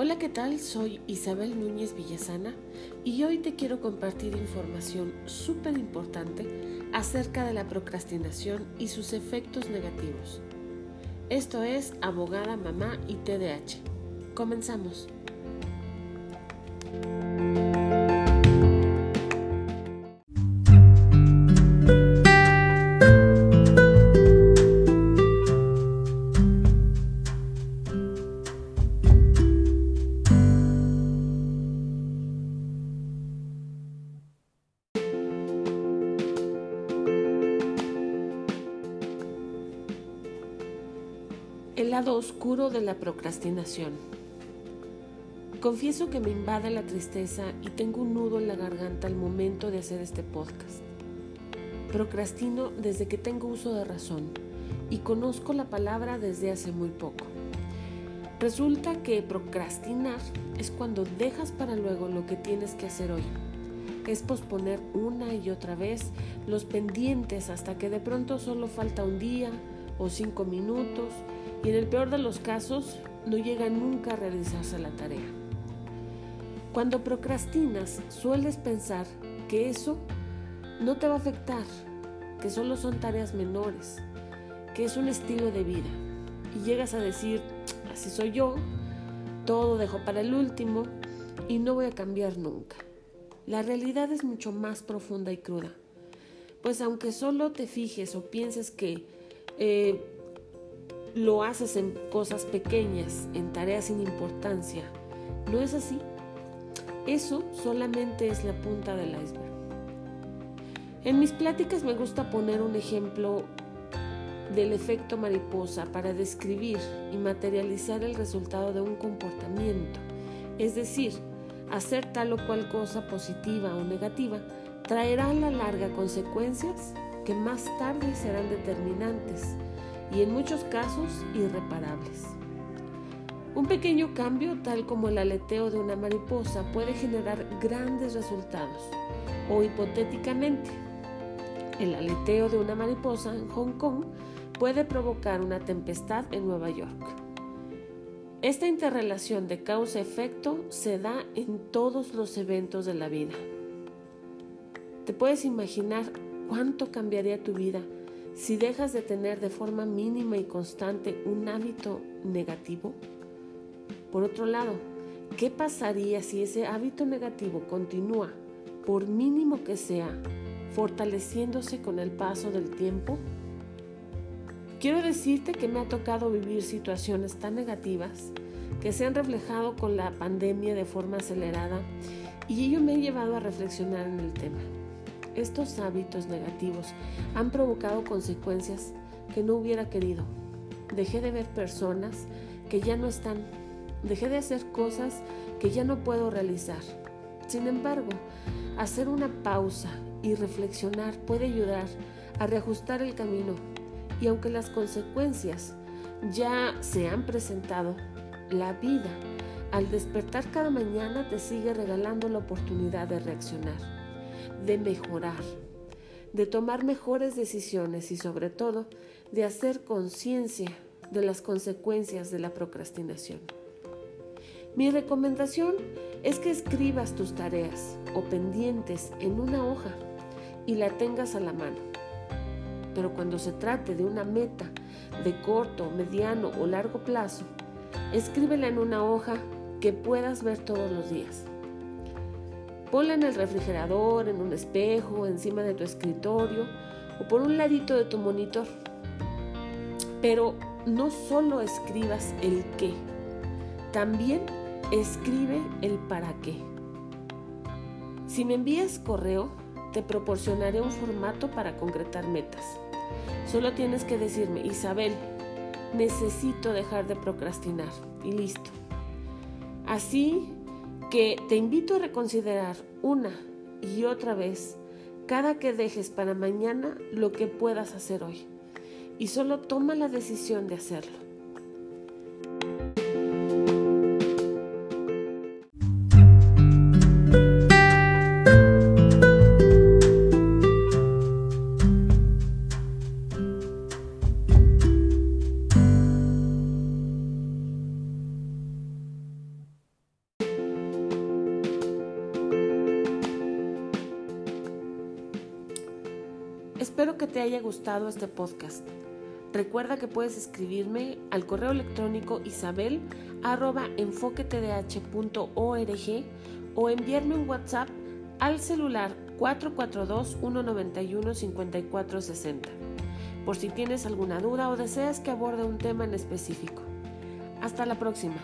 Hola, ¿qué tal? Soy Isabel Núñez Villasana y hoy te quiero compartir información súper importante acerca de la procrastinación y sus efectos negativos. Esto es Abogada, Mamá y TDAH. Comenzamos. El lado oscuro de la procrastinación. Confieso que me invade la tristeza y tengo un nudo en la garganta al momento de hacer este podcast. Procrastino desde que tengo uso de razón y conozco la palabra desde hace muy poco. Resulta que procrastinar es cuando dejas para luego lo que tienes que hacer hoy. Es posponer una y otra vez los pendientes hasta que de pronto solo falta un día o cinco minutos y en el peor de los casos no llega nunca a realizarse la tarea. Cuando procrastinas sueles pensar que eso no te va a afectar, que solo son tareas menores, que es un estilo de vida y llegas a decir, así soy yo, todo dejo para el último y no voy a cambiar nunca. La realidad es mucho más profunda y cruda, pues aunque solo te fijes o pienses que eh, lo haces en cosas pequeñas, en tareas sin importancia. No es así. Eso solamente es la punta del iceberg. En mis pláticas me gusta poner un ejemplo del efecto mariposa para describir y materializar el resultado de un comportamiento. Es decir, hacer tal o cual cosa positiva o negativa traerá a la larga consecuencias que más tarde serán determinantes y en muchos casos irreparables. Un pequeño cambio, tal como el aleteo de una mariposa, puede generar grandes resultados. O hipotéticamente, el aleteo de una mariposa en Hong Kong puede provocar una tempestad en Nueva York. Esta interrelación de causa-efecto se da en todos los eventos de la vida. ¿Te puedes imaginar cuánto cambiaría tu vida si dejas de tener de forma mínima y constante un hábito negativo? Por otro lado, ¿qué pasaría si ese hábito negativo continúa, por mínimo que sea, fortaleciéndose con el paso del tiempo? Quiero decirte que me ha tocado vivir situaciones tan negativas que se han reflejado con la pandemia de forma acelerada y ello me ha llevado a reflexionar en el tema. Estos hábitos negativos han provocado consecuencias que no hubiera querido. Dejé de ver personas que ya no están. Dejé de hacer cosas que ya no puedo realizar. Sin embargo, hacer una pausa y reflexionar puede ayudar a reajustar el camino. Y aunque las consecuencias ya se han presentado, la vida al despertar cada mañana te sigue regalando la oportunidad de reaccionar de mejorar, de tomar mejores decisiones y sobre todo de hacer conciencia de las consecuencias de la procrastinación. Mi recomendación es que escribas tus tareas o pendientes en una hoja y la tengas a la mano. Pero cuando se trate de una meta de corto, mediano o largo plazo, escríbela en una hoja que puedas ver todos los días. Ponla en el refrigerador, en un espejo, encima de tu escritorio o por un ladito de tu monitor. Pero no solo escribas el qué, también escribe el para qué. Si me envías correo, te proporcionaré un formato para concretar metas. Solo tienes que decirme, Isabel, necesito dejar de procrastinar y listo. Así que te invito a reconsiderar una y otra vez cada que dejes para mañana lo que puedas hacer hoy. Y solo toma la decisión de hacerlo. Espero que te haya gustado este podcast. Recuerda que puedes escribirme al correo electrónico isabel o enviarme un WhatsApp al celular 442-191-5460 por si tienes alguna duda o deseas que aborde un tema en específico. Hasta la próxima.